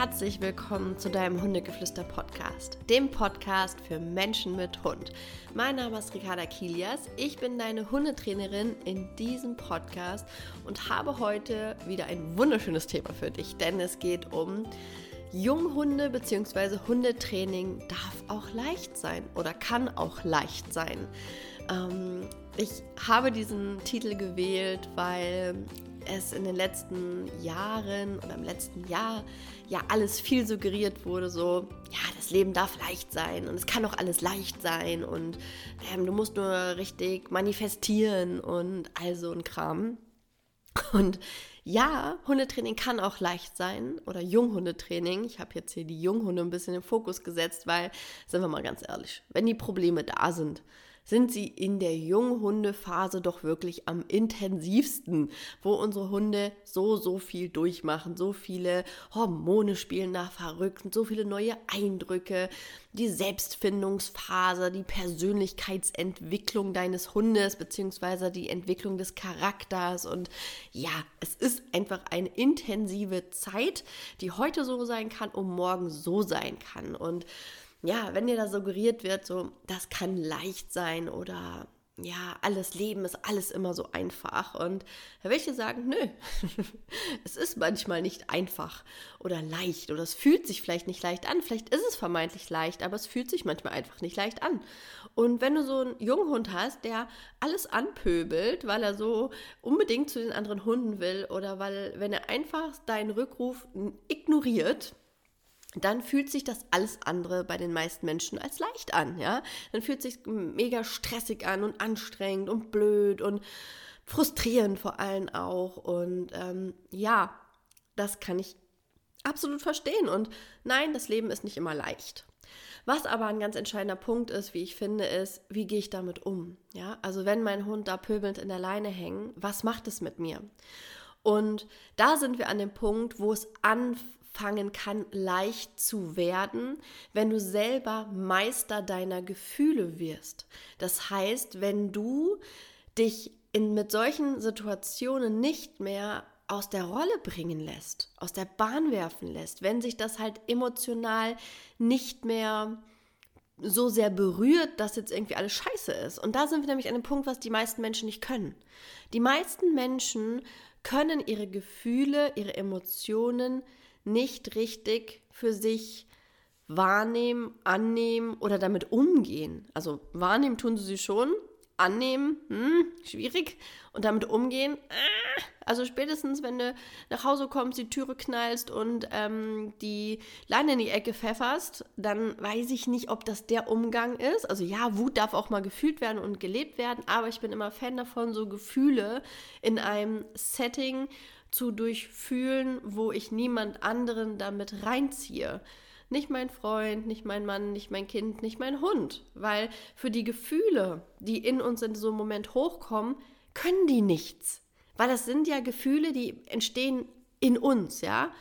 herzlich willkommen zu deinem Hundegeflüster-Podcast, dem Podcast für Menschen mit Hund. Mein Name ist Ricarda Kilias, ich bin deine Hundetrainerin in diesem Podcast und habe heute wieder ein wunderschönes Thema für dich, denn es geht um Junghunde bzw. Hundetraining darf auch leicht sein oder kann auch leicht sein. Ähm, ich habe diesen Titel gewählt, weil es in den letzten Jahren oder im letzten Jahr ja alles viel suggeriert wurde, so, ja, das Leben darf leicht sein und es kann auch alles leicht sein und ähm, du musst nur richtig manifestieren und all so ein Kram. Und ja, Hundetraining kann auch leicht sein oder Junghundetraining. Ich habe jetzt hier die Junghunde ein bisschen im Fokus gesetzt, weil, sind wir mal ganz ehrlich, wenn die Probleme da sind, sind sie in der Junghundephase doch wirklich am intensivsten, wo unsere Hunde so, so viel durchmachen, so viele Hormone spielen nach verrückt, so viele neue Eindrücke, die Selbstfindungsphase, die Persönlichkeitsentwicklung deines Hundes, beziehungsweise die Entwicklung des Charakters. Und ja, es ist einfach eine intensive Zeit, die heute so sein kann und morgen so sein kann. Und ja, wenn dir da suggeriert wird, so, das kann leicht sein oder ja, alles Leben ist alles immer so einfach. Und dir sagen, nö, es ist manchmal nicht einfach oder leicht oder es fühlt sich vielleicht nicht leicht an. Vielleicht ist es vermeintlich leicht, aber es fühlt sich manchmal einfach nicht leicht an. Und wenn du so einen Junghund hast, der alles anpöbelt, weil er so unbedingt zu den anderen Hunden will oder weil, wenn er einfach deinen Rückruf ignoriert, dann fühlt sich das alles andere bei den meisten Menschen als leicht an, ja. Dann fühlt sich mega stressig an und anstrengend und blöd und frustrierend vor allem auch. Und ähm, ja, das kann ich absolut verstehen. Und nein, das Leben ist nicht immer leicht. Was aber ein ganz entscheidender Punkt ist, wie ich finde, ist, wie gehe ich damit um? Ja, also wenn mein Hund da pöbelnd in der Leine hängt, was macht es mit mir? Und da sind wir an dem Punkt, wo es anfängt, anfangen kann, leicht zu werden, wenn du selber Meister deiner Gefühle wirst. Das heißt, wenn du dich in, mit solchen Situationen nicht mehr aus der Rolle bringen lässt, aus der Bahn werfen lässt, wenn sich das halt emotional nicht mehr so sehr berührt, dass jetzt irgendwie alles scheiße ist. Und da sind wir nämlich an dem Punkt, was die meisten Menschen nicht können. Die meisten Menschen können ihre Gefühle, ihre Emotionen nicht richtig für sich wahrnehmen, annehmen oder damit umgehen. Also wahrnehmen tun sie schon, annehmen, hm, schwierig. Und damit umgehen, äh, also spätestens, wenn du nach Hause kommst, die Türe knallst und ähm, die Leine in die Ecke pfefferst, dann weiß ich nicht, ob das der Umgang ist. Also ja, Wut darf auch mal gefühlt werden und gelebt werden, aber ich bin immer Fan davon, so Gefühle in einem Setting zu durchfühlen, wo ich niemand anderen damit reinziehe. Nicht mein Freund, nicht mein Mann, nicht mein Kind, nicht mein Hund. Weil für die Gefühle, die in uns in so einem Moment hochkommen, können die nichts. Weil das sind ja Gefühle, die entstehen in uns, ja.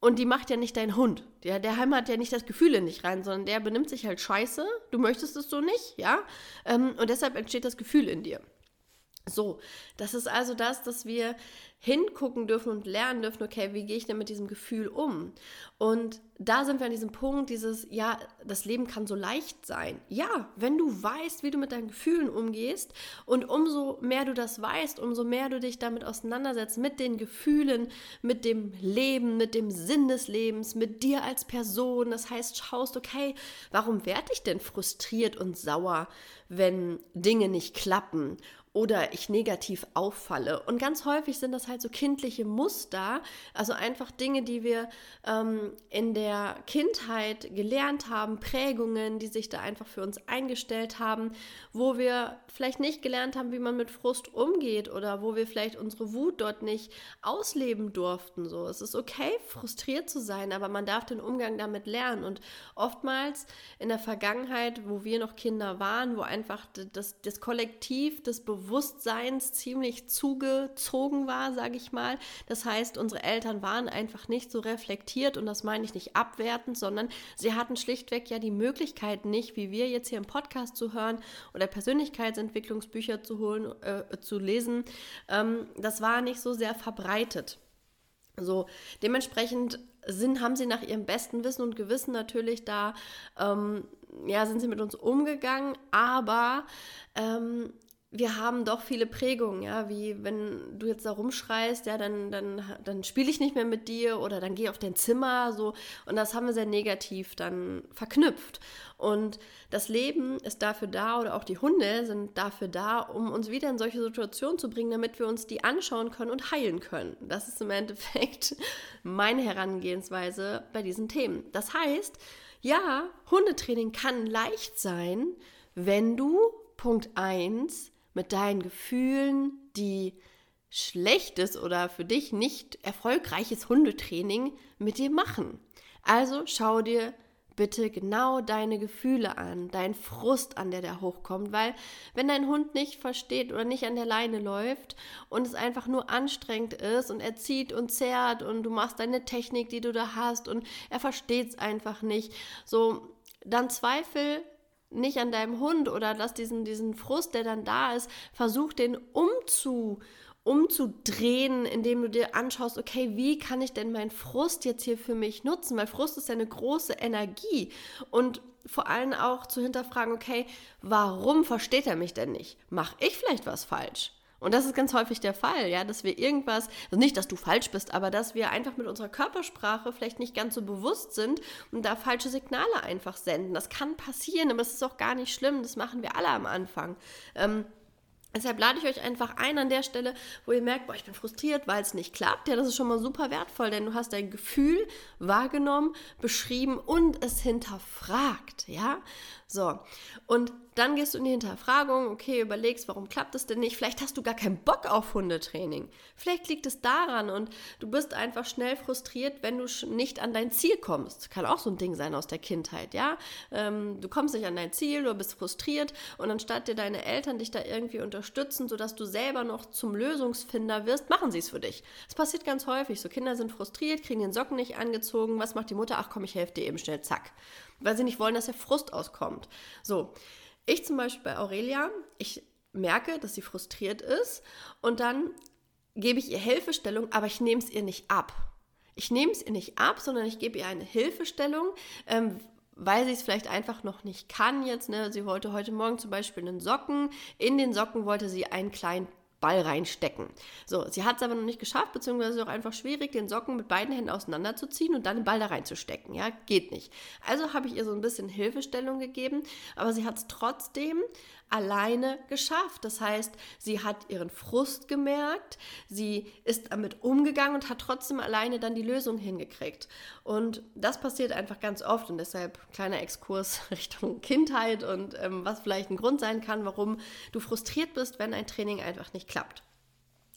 Und die macht ja nicht dein Hund. Der, der hämmert ja nicht das Gefühl in dich rein, sondern der benimmt sich halt scheiße. Du möchtest es so nicht, ja. Ähm, und deshalb entsteht das Gefühl in dir. So, das ist also das, dass wir hingucken dürfen und lernen dürfen, okay, wie gehe ich denn mit diesem Gefühl um? Und da sind wir an diesem Punkt, dieses, ja, das Leben kann so leicht sein. Ja, wenn du weißt, wie du mit deinen Gefühlen umgehst und umso mehr du das weißt, umso mehr du dich damit auseinandersetzt, mit den Gefühlen, mit dem Leben, mit dem Sinn des Lebens, mit dir als Person. Das heißt, schaust, okay, warum werde ich denn frustriert und sauer, wenn Dinge nicht klappen? Oder ich negativ auffalle. Und ganz häufig sind das halt so kindliche Muster, also einfach Dinge, die wir ähm, in der Kindheit gelernt haben, Prägungen, die sich da einfach für uns eingestellt haben, wo wir vielleicht nicht gelernt haben, wie man mit Frust umgeht oder wo wir vielleicht unsere Wut dort nicht ausleben durften. So, es ist okay, frustriert zu sein, aber man darf den Umgang damit lernen. Und oftmals in der Vergangenheit, wo wir noch Kinder waren, wo einfach das, das Kollektiv des Bewusstseins Bewusstseins ziemlich zugezogen war, sage ich mal. Das heißt, unsere Eltern waren einfach nicht so reflektiert und das meine ich nicht abwertend, sondern sie hatten schlichtweg ja die Möglichkeit nicht, wie wir jetzt hier im Podcast zu hören oder Persönlichkeitsentwicklungsbücher zu holen, äh, zu lesen. Ähm, das war nicht so sehr verbreitet. So, dementsprechend sind, haben sie nach ihrem besten Wissen und Gewissen natürlich da, ähm, ja, sind sie mit uns umgegangen, aber ähm, wir haben doch viele Prägungen, ja, wie wenn du jetzt da rumschreist, ja, dann, dann, dann spiele ich nicht mehr mit dir oder dann geh auf dein Zimmer, so. Und das haben wir sehr negativ dann verknüpft. Und das Leben ist dafür da oder auch die Hunde sind dafür da, um uns wieder in solche Situationen zu bringen, damit wir uns die anschauen können und heilen können. Das ist im Endeffekt meine Herangehensweise bei diesen Themen. Das heißt, ja, Hundetraining kann leicht sein, wenn du Punkt 1 mit deinen Gefühlen, die schlechtes oder für dich nicht erfolgreiches Hundetraining mit dir machen. Also schau dir bitte genau deine Gefühle an, deinen Frust an, der da hochkommt, weil wenn dein Hund nicht versteht oder nicht an der Leine läuft und es einfach nur anstrengend ist und er zieht und zerrt und du machst deine Technik, die du da hast und er versteht es einfach nicht, so dann zweifel nicht an deinem Hund oder lass diesen, diesen Frust, der dann da ist, versuch den umzu, umzudrehen, indem du dir anschaust, okay, wie kann ich denn meinen Frust jetzt hier für mich nutzen? Weil Frust ist ja eine große Energie und vor allem auch zu hinterfragen, okay, warum versteht er mich denn nicht? Mach ich vielleicht was falsch? Und das ist ganz häufig der Fall, ja, dass wir irgendwas, also nicht, dass du falsch bist, aber dass wir einfach mit unserer Körpersprache vielleicht nicht ganz so bewusst sind und da falsche Signale einfach senden. Das kann passieren, aber es ist auch gar nicht schlimm. Das machen wir alle am Anfang. Ähm, Deshalb lade ich euch einfach ein an der Stelle, wo ihr merkt, boah, ich bin frustriert, weil es nicht klappt. Ja, das ist schon mal super wertvoll, denn du hast dein Gefühl wahrgenommen, beschrieben und es hinterfragt, ja? So. Und dann gehst du in die Hinterfragung, okay, überlegst, warum klappt es denn nicht? Vielleicht hast du gar keinen Bock auf Hundetraining. Vielleicht liegt es daran und du bist einfach schnell frustriert, wenn du nicht an dein Ziel kommst. Kann auch so ein Ding sein aus der Kindheit, ja? Ähm, du kommst nicht an dein Ziel, du bist frustriert und anstatt dir deine Eltern dich da irgendwie unterstützen, sodass du selber noch zum Lösungsfinder wirst, machen sie es für dich. Das passiert ganz häufig. So Kinder sind frustriert, kriegen den Socken nicht angezogen. Was macht die Mutter? Ach komm, ich helfe dir eben schnell, zack. Weil sie nicht wollen, dass der Frust auskommt. So. Ich zum Beispiel bei Aurelia, ich merke, dass sie frustriert ist und dann gebe ich ihr Hilfestellung, aber ich nehme es ihr nicht ab. Ich nehme es ihr nicht ab, sondern ich gebe ihr eine Hilfestellung, ähm, weil sie es vielleicht einfach noch nicht kann jetzt. Ne? Sie wollte heute Morgen zum Beispiel einen Socken. In den Socken wollte sie einen kleinen Ball reinstecken. So, sie hat es aber noch nicht geschafft, beziehungsweise auch einfach schwierig, den Socken mit beiden Händen auseinanderzuziehen und dann den Ball da reinzustecken. Ja, geht nicht. Also habe ich ihr so ein bisschen Hilfestellung gegeben, aber sie hat es trotzdem alleine geschafft. Das heißt, sie hat ihren Frust gemerkt, sie ist damit umgegangen und hat trotzdem alleine dann die Lösung hingekriegt. Und das passiert einfach ganz oft und deshalb kleiner Exkurs Richtung Kindheit und ähm, was vielleicht ein Grund sein kann, warum du frustriert bist, wenn ein Training einfach nicht klappt.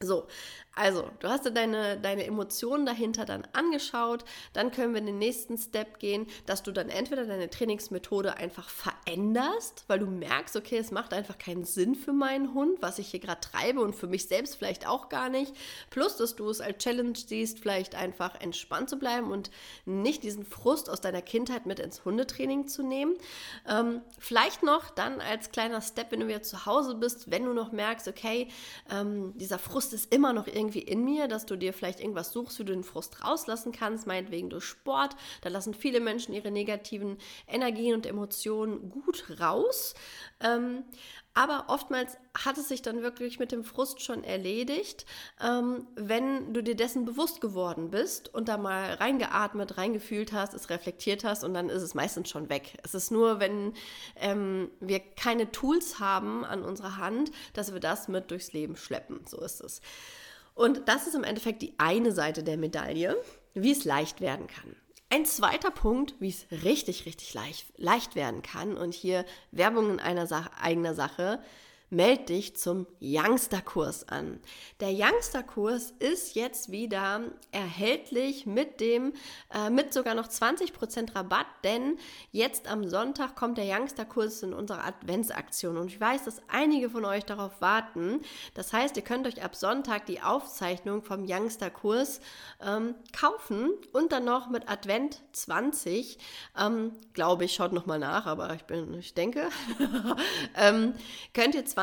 So, also, du hast dir deine, deine Emotionen dahinter dann angeschaut. Dann können wir in den nächsten Step gehen, dass du dann entweder deine Trainingsmethode einfach veränderst, weil du merkst, okay, es macht einfach keinen Sinn für meinen Hund, was ich hier gerade treibe und für mich selbst vielleicht auch gar nicht. Plus, dass du es als Challenge siehst, vielleicht einfach entspannt zu bleiben und nicht diesen Frust aus deiner Kindheit mit ins Hundetraining zu nehmen. Ähm, vielleicht noch dann als kleiner Step, wenn du wieder zu Hause bist, wenn du noch merkst, okay, ähm, dieser Frust ist immer noch irgendwie irgendwie in mir, dass du dir vielleicht irgendwas suchst, wie du den Frust rauslassen kannst, meinetwegen durch Sport. Da lassen viele Menschen ihre negativen Energien und Emotionen gut raus. Ähm, aber oftmals hat es sich dann wirklich mit dem Frust schon erledigt, ähm, wenn du dir dessen bewusst geworden bist und da mal reingeatmet, reingefühlt hast, es reflektiert hast und dann ist es meistens schon weg. Es ist nur, wenn ähm, wir keine Tools haben an unserer Hand, dass wir das mit durchs Leben schleppen. So ist es. Und das ist im Endeffekt die eine Seite der Medaille, wie es leicht werden kann. Ein zweiter Punkt, wie es richtig, richtig leicht, leicht werden kann, und hier Werbung in einer Sache, eigener Sache, meld dich zum Youngster-Kurs an. Der Youngster-Kurs ist jetzt wieder erhältlich mit dem, äh, mit sogar noch 20% Rabatt, denn jetzt am Sonntag kommt der Youngster-Kurs in unserer Adventsaktion und ich weiß, dass einige von euch darauf warten. Das heißt, ihr könnt euch ab Sonntag die Aufzeichnung vom Youngster-Kurs ähm, kaufen und dann noch mit Advent 20, ähm, glaube ich, schaut nochmal nach, aber ich bin, ich denke, ähm, könnt ihr 20%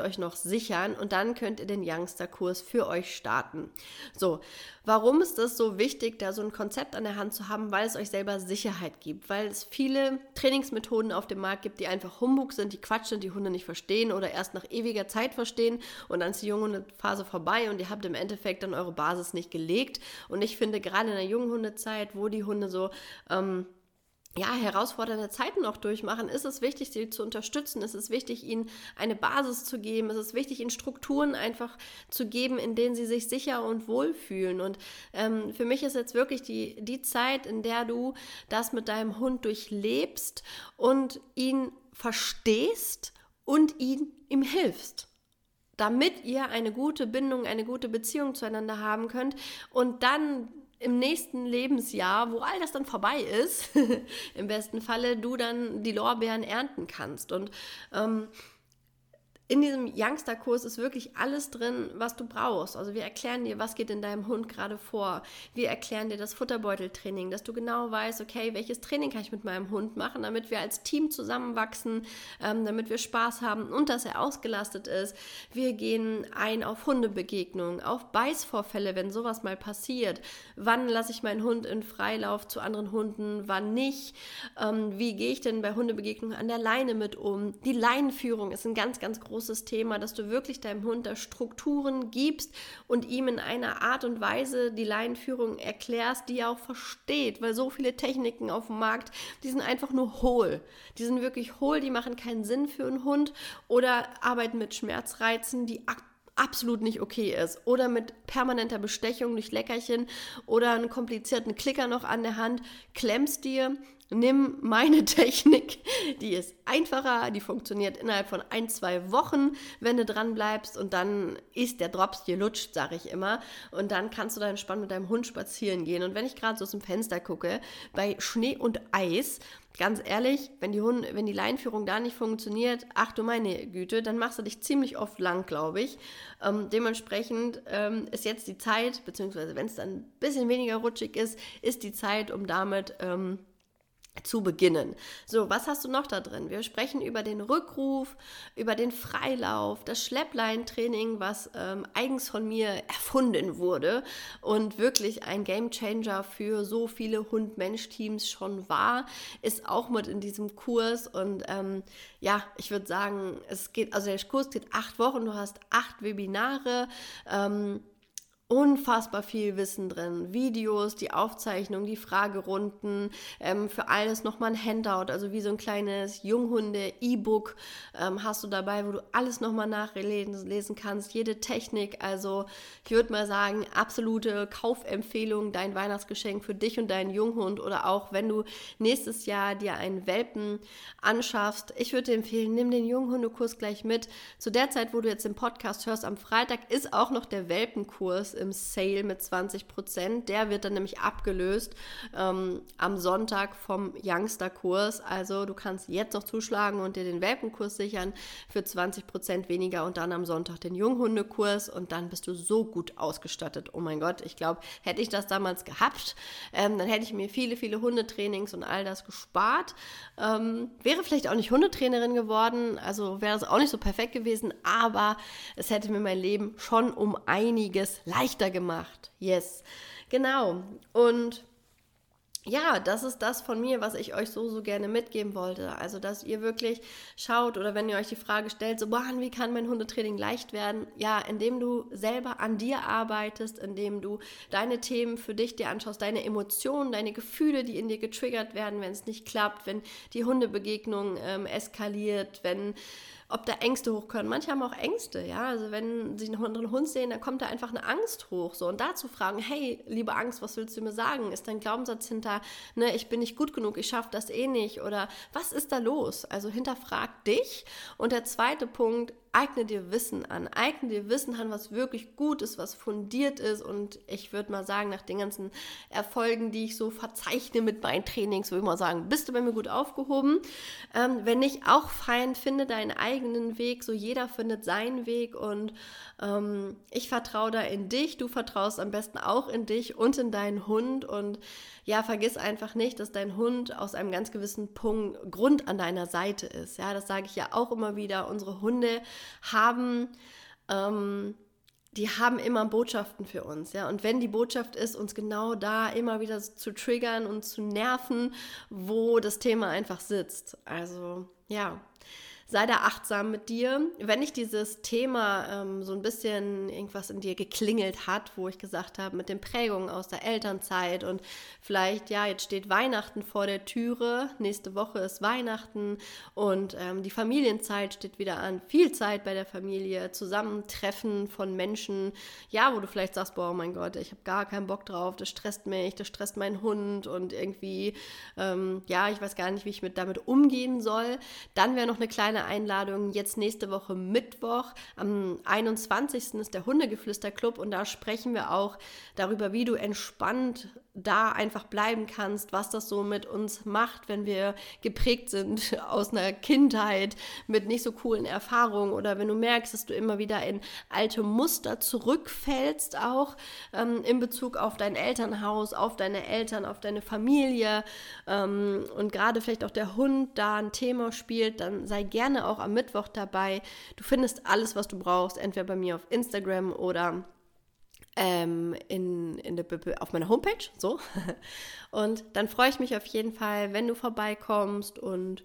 euch noch sichern und dann könnt ihr den Youngster-Kurs für euch starten. So, warum ist das so wichtig, da so ein Konzept an der Hand zu haben? Weil es euch selber Sicherheit gibt, weil es viele Trainingsmethoden auf dem Markt gibt, die einfach Humbug sind, die Quatsch sind, die Hunde nicht verstehen oder erst nach ewiger Zeit verstehen und dann ist die junge Phase vorbei und ihr habt im Endeffekt dann eure Basis nicht gelegt. Und ich finde gerade in der jungen Hundezeit, wo die Hunde so ähm, ja, herausfordernde Zeiten noch durchmachen, ist es wichtig, sie zu unterstützen. Ist es wichtig, ihnen eine Basis zu geben. Ist es wichtig, ihnen Strukturen einfach zu geben, in denen sie sich sicher und wohl fühlen. Und ähm, für mich ist jetzt wirklich die, die Zeit, in der du das mit deinem Hund durchlebst und ihn verstehst und ihn ihm hilfst damit ihr eine gute Bindung, eine gute Beziehung zueinander haben könnt und dann im nächsten Lebensjahr, wo all das dann vorbei ist, im besten Falle du dann die Lorbeeren ernten kannst. Und ähm, in diesem Youngster-Kurs ist wirklich alles drin, was du brauchst. Also wir erklären dir, was geht in deinem Hund gerade vor. Wir erklären dir das Futterbeuteltraining, dass du genau weißt, okay, welches Training kann ich mit meinem Hund machen, damit wir als Team zusammenwachsen, ähm, damit wir Spaß haben und dass er ausgelastet ist. Wir gehen ein auf Hundebegegnungen, auf Beißvorfälle, wenn sowas mal passiert. Wann lasse ich meinen Hund in Freilauf zu anderen Hunden, wann nicht? Ähm, wie gehe ich denn bei Hundebegegnungen an der Leine mit um? Die Leinenführung ist ein ganz, ganz großes großes Thema, dass du wirklich deinem Hund da Strukturen gibst und ihm in einer Art und Weise die Leinenführung erklärst, die er auch versteht, weil so viele Techniken auf dem Markt, die sind einfach nur hohl. Die sind wirklich hohl, die machen keinen Sinn für einen Hund oder arbeiten mit Schmerzreizen, die absolut nicht okay ist. Oder mit permanenter Bestechung durch Leckerchen oder einen komplizierten Klicker noch an der Hand, klemmst dir nimm meine Technik, die ist einfacher, die funktioniert innerhalb von ein, zwei Wochen, wenn du dran bleibst und dann ist der Drops gelutscht, sage ich immer. Und dann kannst du da entspannt mit deinem Hund spazieren gehen. Und wenn ich gerade so aus dem Fenster gucke, bei Schnee und Eis, ganz ehrlich, wenn die, Hunde, wenn die Leinführung da nicht funktioniert, ach du meine Güte, dann machst du dich ziemlich oft lang, glaube ich. Ähm, dementsprechend ähm, ist jetzt die Zeit, beziehungsweise wenn es dann ein bisschen weniger rutschig ist, ist die Zeit, um damit ähm, zu beginnen. So, was hast du noch da drin? Wir sprechen über den Rückruf, über den Freilauf, das Schleppleintraining, was ähm, eigens von mir erfunden wurde und wirklich ein Gamechanger für so viele Hund-Mensch-Teams schon war, ist auch mit in diesem Kurs und ähm, ja, ich würde sagen, es geht, also der Kurs geht acht Wochen, du hast acht Webinare. Ähm, unfassbar viel Wissen drin. Videos, die Aufzeichnung, die Fragerunden, ähm, für alles nochmal ein Handout, also wie so ein kleines Junghunde-E-Book ähm, hast du dabei, wo du alles nochmal nachlesen kannst, jede Technik. Also ich würde mal sagen, absolute Kaufempfehlung, dein Weihnachtsgeschenk für dich und deinen Junghund oder auch wenn du nächstes Jahr dir einen Welpen anschaffst. Ich würde dir empfehlen, nimm den Junghundekurs gleich mit. Zu der Zeit, wo du jetzt den Podcast hörst, am Freitag ist auch noch der Welpenkurs im Sale mit 20 Prozent. Der wird dann nämlich abgelöst ähm, am Sonntag vom Youngster-Kurs. Also du kannst jetzt noch zuschlagen und dir den Welpenkurs sichern für 20 Prozent weniger und dann am Sonntag den Junghundekurs und dann bist du so gut ausgestattet. Oh mein Gott, ich glaube, hätte ich das damals gehabt, ähm, dann hätte ich mir viele, viele Hundetrainings und all das gespart. Ähm, wäre vielleicht auch nicht Hundetrainerin geworden, also wäre es auch nicht so perfekt gewesen, aber es hätte mir mein Leben schon um einiges leichter leichter gemacht. Yes, genau. Und ja, das ist das von mir, was ich euch so, so gerne mitgeben wollte. Also, dass ihr wirklich schaut oder wenn ihr euch die Frage stellt, so, boah, wie kann mein Hundetraining leicht werden? Ja, indem du selber an dir arbeitest, indem du deine Themen für dich dir anschaust, deine Emotionen, deine Gefühle, die in dir getriggert werden, wenn es nicht klappt, wenn die Hundebegegnung ähm, eskaliert, wenn ob da Ängste hochkommen. Manche haben auch Ängste, ja. Also wenn sie einen anderen Hund sehen, dann kommt da einfach eine Angst hoch. So. Und da zu fragen, hey, liebe Angst, was willst du mir sagen? Ist dein Glaubenssatz hinter, ne, ich bin nicht gut genug, ich schaffe das eh nicht? Oder was ist da los? Also hinterfrag dich. Und der zweite Punkt, eigne dir Wissen an. Eigne dir Wissen an, was wirklich gut ist, was fundiert ist. Und ich würde mal sagen, nach den ganzen Erfolgen, die ich so verzeichne mit meinen Trainings, würde ich mal sagen, bist du bei mir gut aufgehoben. Ähm, wenn nicht, auch fein, finde deinen eigenen Weg. So jeder findet seinen Weg. Und ähm, ich vertraue da in dich. Du vertraust am besten auch in dich und in deinen Hund. Und ja, vergiss einfach nicht, dass dein Hund aus einem ganz gewissen Punkt Grund an deiner Seite ist. Ja, das sage ich ja auch immer wieder. Unsere Hunde haben ähm, die haben immer Botschaften für uns, ja. Und wenn die Botschaft ist, uns genau da immer wieder zu triggern und zu nerven, wo das Thema einfach sitzt. Also ja, sei da achtsam mit dir. Wenn ich dieses Thema ähm, so ein bisschen irgendwas in dir geklingelt hat, wo ich gesagt habe, mit den Prägungen aus der Elternzeit und vielleicht, ja, jetzt steht Weihnachten vor der Türe, nächste Woche ist Weihnachten und ähm, die Familienzeit steht wieder an, viel Zeit bei der Familie, Zusammentreffen von Menschen, ja, wo du vielleicht sagst, boah, mein Gott, ich habe gar keinen Bock drauf, das stresst mich, das stresst meinen Hund und irgendwie, ähm, ja, ich weiß gar nicht, wie ich mit damit umgehen soll. Dann wäre noch eine kleine kleine Einladung. Jetzt nächste Woche Mittwoch, am 21. ist der Hundegeflüster-Club und da sprechen wir auch darüber, wie du entspannt da einfach bleiben kannst, was das so mit uns macht, wenn wir geprägt sind aus einer Kindheit mit nicht so coolen Erfahrungen oder wenn du merkst, dass du immer wieder in alte Muster zurückfällst, auch ähm, in Bezug auf dein Elternhaus, auf deine Eltern, auf deine Familie ähm, und gerade vielleicht auch der Hund da ein Thema spielt, dann sei gerne auch am Mittwoch dabei. Du findest alles, was du brauchst, entweder bei mir auf Instagram oder ähm, in, in der, auf meiner Homepage. So. Und dann freue ich mich auf jeden Fall, wenn du vorbeikommst und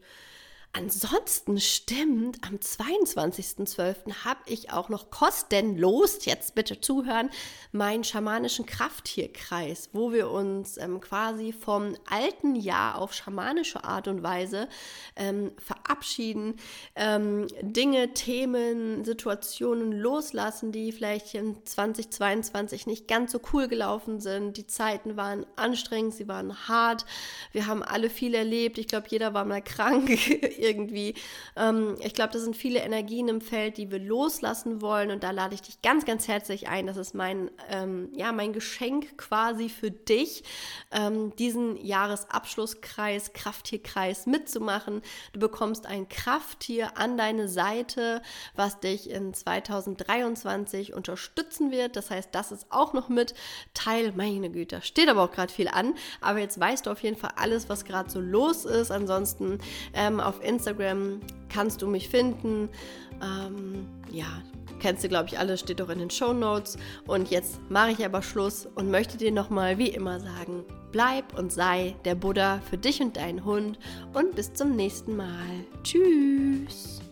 Ansonsten stimmt, am 22.12. habe ich auch noch kostenlos, jetzt bitte zuhören, meinen schamanischen Krafttierkreis, wo wir uns ähm, quasi vom alten Jahr auf schamanische Art und Weise ähm, verabschieden, ähm, Dinge, Themen, Situationen loslassen, die vielleicht in 2022 nicht ganz so cool gelaufen sind. Die Zeiten waren anstrengend, sie waren hart, wir haben alle viel erlebt. Ich glaube, jeder war mal krank irgendwie. Ähm, ich glaube, das sind viele Energien im Feld, die wir loslassen wollen. Und da lade ich dich ganz, ganz herzlich ein. Das ist mein, ähm, ja, mein Geschenk quasi für dich, ähm, diesen Jahresabschlusskreis, Krafttierkreis mitzumachen. Du bekommst ein Krafttier an deine Seite, was dich in 2023 unterstützen wird. Das heißt, das ist auch noch mit Teil. Meine Güte, steht aber auch gerade viel an. Aber jetzt weißt du auf jeden Fall alles, was gerade so los ist. Ansonsten ähm, auf Instagram Instagram kannst du mich finden. Ähm, ja, kennst du, glaube ich, alles, steht doch in den Show Notes. Und jetzt mache ich aber Schluss und möchte dir nochmal wie immer sagen, bleib und sei der Buddha für dich und deinen Hund und bis zum nächsten Mal. Tschüss.